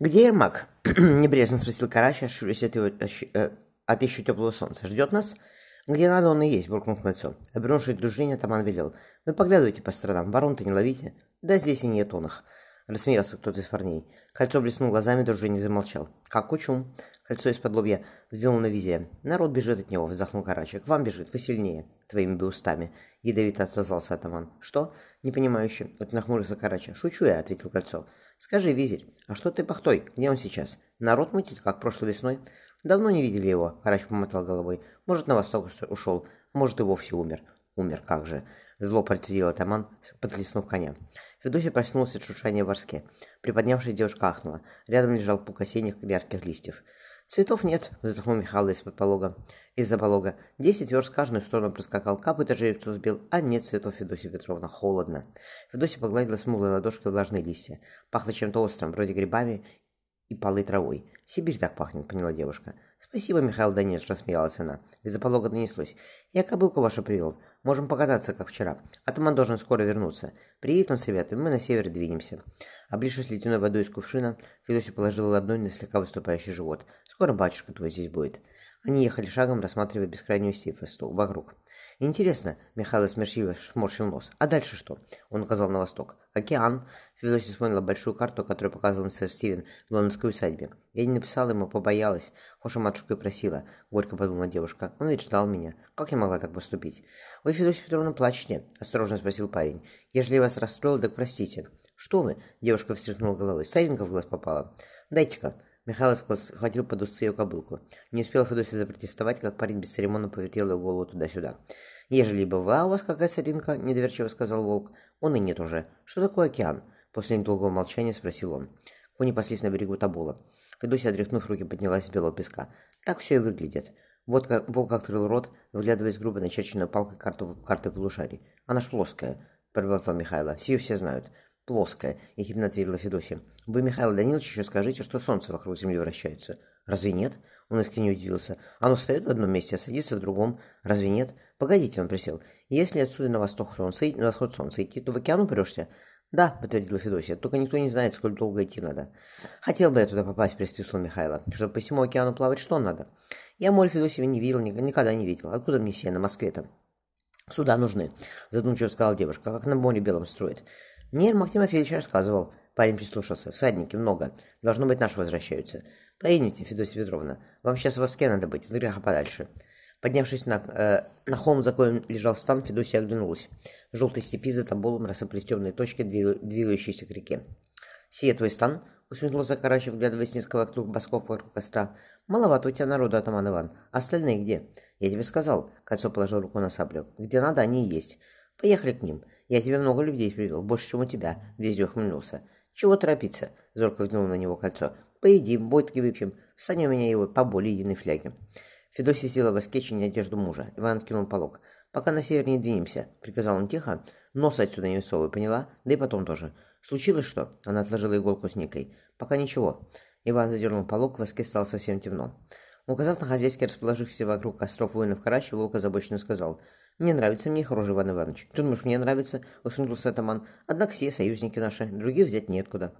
«Где Ермак?» — небрежно спросил Карача, ощурясь от, его, э, от еще теплого солнца. «Ждет нас?» «Где надо, он и есть», — буркнул Кнальцо. Обернувшись к дружине, Таман велел. «Вы поглядывайте по сторонам, ворон-то не ловите». «Да здесь и нет он их», — рассмеялся кто-то из парней. Кольцо блеснул глазами, дружинник замолчал. «Как кучум?» Кольцо из-под лобья взял на визире. «Народ бежит от него», — вздохнул Карачек. «Вам бежит, вы сильнее, твоими бы устами». Ядовито отозвался атаман. «Что?» «Непонимающе», — это нахмурился Карача. «Шучу я», — ответил Кольцо. «Скажи, визирь, а что ты пахтой? Где он сейчас? Народ мутит, как прошлой весной?» «Давно не видели его», — Карач помотал головой. «Может, на восток ушел, а может, и вовсе умер». «Умер, как же!» Зло процедил атаман, подхлестнув коня. Федосия проснулся от шуршания в ворске. Приподнявшись, девушка ахнула. Рядом лежал пук осенних ярких листьев. «Цветов нет», — вздохнул Михаил из-под полога. Из-за полога. Десять верст каждую сторону проскакал, капы жеребцу сбил, а нет цветов, Федосия Петровна, холодно. Федосия погладила смуглой ладошкой влажные листья. Пахло чем-то острым, вроде грибами и полой травой. «Сибирь так пахнет», — поняла девушка. «Спасибо, Михаил Данилович», — рассмеялась она. Из-за полога донеслось. «Я кобылку вашу привел. Можем покататься, как вчера. Атаман должен скоро вернуться. Приедет он советуем, мы на север двинемся». Облившись ледяной водой из кувшина, Федосия положила ладонь на слегка выступающий живот. «Скоро батюшка твой здесь будет». Они ехали шагом, рассматривая бескрайнюю степь вокруг. «Интересно», — Михаил смерчиво сморщил нос. «А дальше что?» Он указал на восток. «Океан». Федосия вспомнила большую карту, которую показывал мистер Стивен в лондонской усадьбе. Я не написала ему, побоялась. Хоша матушка и просила. Горько подумала девушка. Он ведь ждал меня. Как я могла так поступить? «Вы, Федосия Петровна, плачете?» – осторожно спросил парень. «Ежели я вас расстроил, так простите». «Что вы?» – девушка встряхнула головой. «Саринка в глаз попала». «Дайте-ка». Михаил схватил под усы ее кобылку. Не успел Федосия запротестовать, как парень бесцеремонно повертел ее голову туда-сюда. «Ежели была у вас какая соринка?» – недоверчиво сказал волк. «Он и нет уже. Что такое океан?» После недолгого молчания спросил он. Кони паслись на берегу Табула. Федосия, отряхнув руки, поднялась с белого песка. Так все и выглядит. Вот как волк открыл рот, выглядывая из грубо начерченную палкой карту, карты полушарий. «Она ж плоская», – пробормотал Михайло. «Сию все знают». «Плоская», – ехидно ответила Федосия. «Вы, Михаил Данилович, еще скажите, что солнце вокруг Земли вращается». «Разве нет?» Он искренне удивился. «Оно стоит в одном месте, а садится в другом. Разве нет?» «Погодите», он присел. «Если отсюда на восток солнца, на восход солнца идти, то в океан упрешься?» «Да», — подтвердила Федосия, — «только никто не знает, сколько долго идти надо». «Хотел бы я туда попасть», — присвистнул Михайло. «Чтобы по всему океану плавать, что надо?» «Я море Федосева не видел, никогда не видел. Откуда мне все на Москве-то?» «Суда нужны», — задумчиво сказала девушка, — «как на море белом строит». «Мне Ермак Тимофеевич рассказывал». Парень прислушался. «Всадники много. Должно быть, наши возвращаются. Поедемте, Федосия Петровна. Вам сейчас в Воске надо быть, от греха подальше». Поднявшись на, э, на холм, за коем лежал стан, Федосия оглянулась. В желтой степи за тоболом рассыпались точки, двигающиеся к реке. «Сия твой стан?» — усмехнулся Карачев, вглядываясь низкого вокруг босков вокруг костра. «Маловато у тебя народу, атаман Иван. Остальные где?» «Я тебе сказал», — Кольцо положил руку на саблю. «Где надо, они и есть. Поехали к ним. Я тебе много людей привел, больше, чем у тебя», — везде ухмыльнулся. «Чего торопиться?» — зорко взглянул на него Кольцо. «Поедим, водки выпьем. Встань у меня его поболее единой фляги». Федосия села в оскечи одежду мужа. Иван откинул полог. «Пока на север не двинемся», — приказал он тихо. «Нос отсюда не высовывай, поняла? Да и потом тоже. Случилось что?» Она отложила иголку с никой. «Пока ничего». Иван задернул полог, в воске стало совсем темно. Указав на хозяйски расположившихся вокруг костров воинов Карачи, волк озабоченно сказал. «Не нравится мне рожа, Иван Иванович. Ты думаешь, мне нравится?» — усмехнулся атаман. «Однако все союзники наши, других взять неоткуда.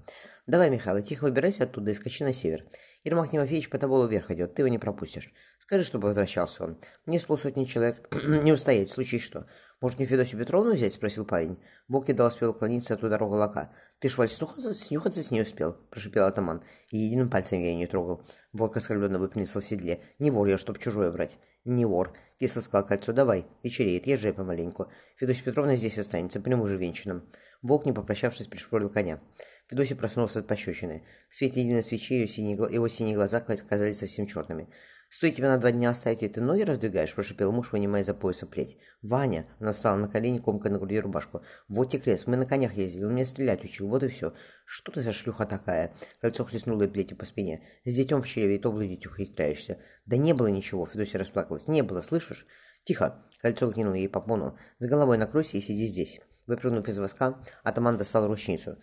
Давай, Михаил, тихо выбирайся оттуда и скачи на север. Ермак Тимофеевич по тоболу вверх идет, ты его не пропустишь. Скажи, чтобы возвращался он. Мне с полсотни человек не устоять, случай что. Может, не Федосию Петровну взять?» — спросил парень. Бог едва успел уклониться от удара лака. «Ты ж, Валь, снюхаться, снюхаться с ней успел», — прошипел атаман. И единым пальцем я ее не трогал. Волк оскорбленно выпрямился в седле. «Не вор я, чтоб чужое брать». «Не вор», — кисло сказал кольцо. «Давай, вечереет, езжай помаленьку. Федосия Петровна здесь останется, по нему же венчанным». Волк, не попрощавшись, пришпорил коня. Федосий проснулся от пощечины. В свете единой свечи его синие, его синие глаза казались совсем черными. «Стой, тебя на два дня оставить, и ты ноги раздвигаешь?» – прошипел муж, вынимая за пояса плеть. «Ваня!» – она встала на колени, комкой на груди рубашку. «Вот те крест, мы на конях ездили, он меня стрелять учил, вот и все. Что ты за шлюха такая?» Кольцо хлестнуло плетью по спине. «С детем в чреве и то блудить ухитряешься». «Да не было ничего!» – Федосия расплакалась. «Не было, слышишь?» «Тихо!» – кольцо гнинуло ей по пону. «С головой накройся и сиди здесь». Выпрыгнув из воска, атаман достал ручницу.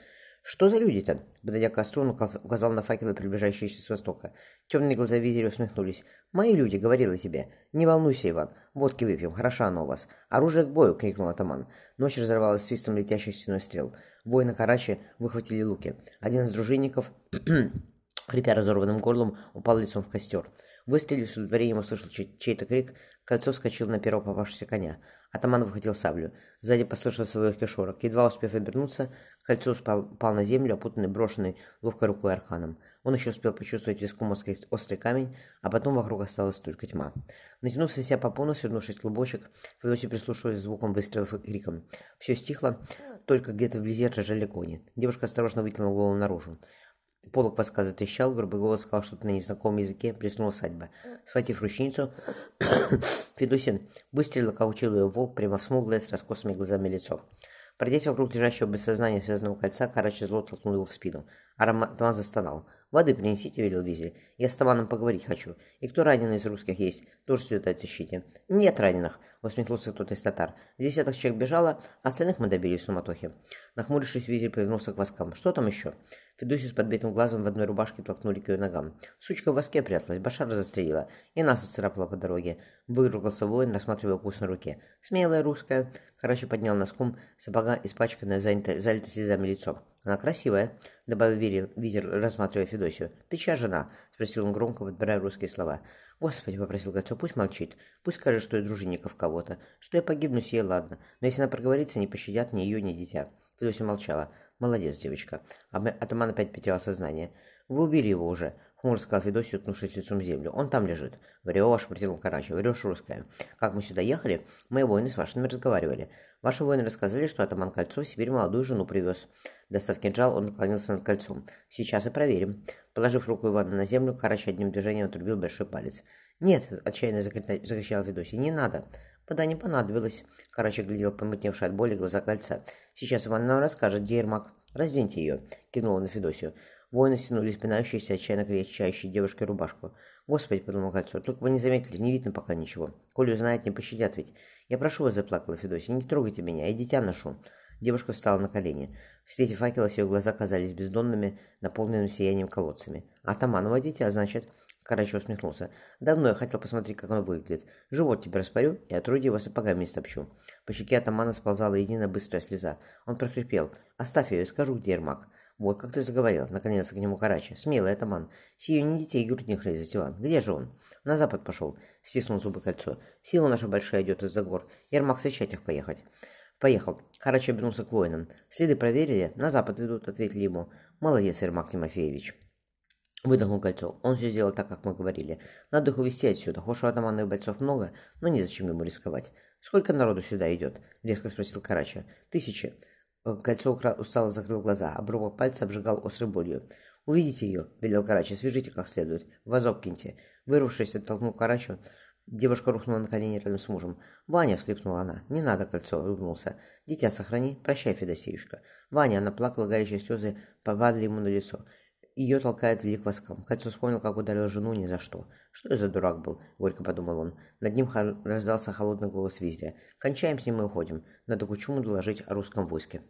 «Что за люди-то?» Подойдя к костру, он указал на факелы, приближающиеся с востока. Темные глаза визиря усмехнулись. «Мои люди, говорила тебе. Не волнуйся, Иван. Водки выпьем, хороша оно у вас. Оружие к бою!» — крикнул атаман. Ночь разорвалась свистом летящих стеной стрел. Воины Карачи выхватили луки. Один из дружинников Хрипя разорванным горлом, упал лицом в костер. Выстрелив с удовлетворением услышал чей-то крик, кольцо вскочил на первого попавшегося коня. Атаман выхватил саблю. Сзади послышался легкий шорох. Едва успев обернуться, кольцо упал, упал на землю, опутанный брошенной ловкой рукой арканом. Он еще успел почувствовать виском острый камень, а потом вокруг осталась только тьма. Натянув на себя попону, свернувшись клубочек, Федосий прислушиваясь звуком выстрелов и криком. Все стихло, только где-то вблизи ржали кони. Девушка осторожно вытянула голову наружу. Полок подска затрещал, грубый голос сказал что-то на незнакомом языке, плеснула усадьба. Схватив ручницу, Федосин выстрелил, как учил ее волк, прямо в смуглое с раскосыми глазами лицо. Пройдясь вокруг лежащего без сознания связанного кольца, Карачи зло толкнул его в спину. Ароматман застонал. «Воды принесите», — велел Визель. «Я с Таманом поговорить хочу. И кто раненый из русских есть, тоже сюда тащите». «Нет раненых», — усмехнулся кто-то из татар. «Десяток человек бежало, а остальных мы добили в суматохе». Нахмурившись, Визель повернулся к воскам. «Что там еще?» Федосию с подбитым глазом в одной рубашке толкнули к ее ногам. Сучка в воске пряталась, Башара застрелила, и нас отцарапала по дороге. Выругался воин, рассматривая укус на руке. Смелая русская. Короче, поднял носком сапога, испачканное, залитое, залитое слезами лицо. Она красивая, добавил Визер, Визер, рассматривая Федосию. Ты чья жена? Спросил он громко, подбирая русские слова. Господи, попросил Гацо, пусть молчит. Пусть скажет, что я дружинников кого-то. Что я погибну, сей ладно. Но если она проговорится, не пощадят ни ее, ни дитя. Федосия молчала. «Молодец, девочка». Атаман опять потерял сознание. «Вы убили его уже», — хмуро сказал Федосий, уткнувшись лицом в землю. «Он там лежит». «Врешь», — протянул Карачи. «Врешь, русская». «Как мы сюда ехали, мои воины с вашими разговаривали. Ваши воины рассказали, что атаман Кольцо в Сибирь молодую жену привез». Достав кинжал, он наклонился над кольцом. «Сейчас и проверим». Положив руку Ивана на землю, Карачи одним движением отрубил большой палец. «Нет!» — отчаянно закричал Федосий. «Не надо!» Вода не понадобилось. Короче, глядел помутневший от боли глаза кольца. Сейчас Иван нам расскажет, где Ермак. Разденьте ее, кивнула на Федосию. Воины стянули спинающиеся, отчаянно кричащей девушкой рубашку. «Господи», — подумал кольцо, — «только бы не заметили, не видно пока ничего. Коли узнает, не пощадят ведь. Я прошу вас», — заплакала Федосия, — «не трогайте меня, я дитя ношу». Девушка встала на колени. В свете факела ее глаза казались бездонными, наполненными сиянием колодцами. «Атаманова дитя, значит?» Карачо усмехнулся. «Давно я хотел посмотреть, как он выглядит. Живот тебе распорю и отрудье его сапогами стопчу». По щеке атамана сползала единая быстрая слеза. Он прохрипел. «Оставь ее и скажу, где Ермак». «Вот как ты заговорил», — наконец к нему Карачи. «Смелый атаман. Сию не детей грудних резать, Иван. Где же он?» «На запад пошел», — стиснул зубы кольцо. «Сила наша большая идет из-за гор. Ермак сычать их поехать». «Поехал». Карачи обернулся к воинам. «Следы проверили? На запад идут», — ответили ему. «Молодец, Ермак Тимофеевич». Выдохнул кольцо. Он все сделал так, как мы говорили. Надо их увезти отсюда. Хошь у атаманных бойцов много, но незачем ему рисковать. Сколько народу сюда идет? Резко спросил Карача. Тысячи. Э, кольцо устало закрыл глаза, обрубок пальца обжигал острой болью. «Увидите ее», — велел Карача, — «свяжите как следует. Вазок киньте». Вырвавшись, оттолкнул Карачу. Девушка рухнула на колени рядом с мужем. «Ваня!» — всхлипнула она. «Не надо, кольцо!» — улыбнулся. «Дитя сохрани. Прощай, Федосеюшка». Ваня, она плакала, горячие слезы повадали ему на лицо. Ее толкает вели к воскам. Вспомнил, как ударил жену ни за что. Что это за дурак был? Горько подумал он. Над ним раздался холодный голос визря. Кончаем с ним и уходим. Надо Кучуму доложить о русском войске.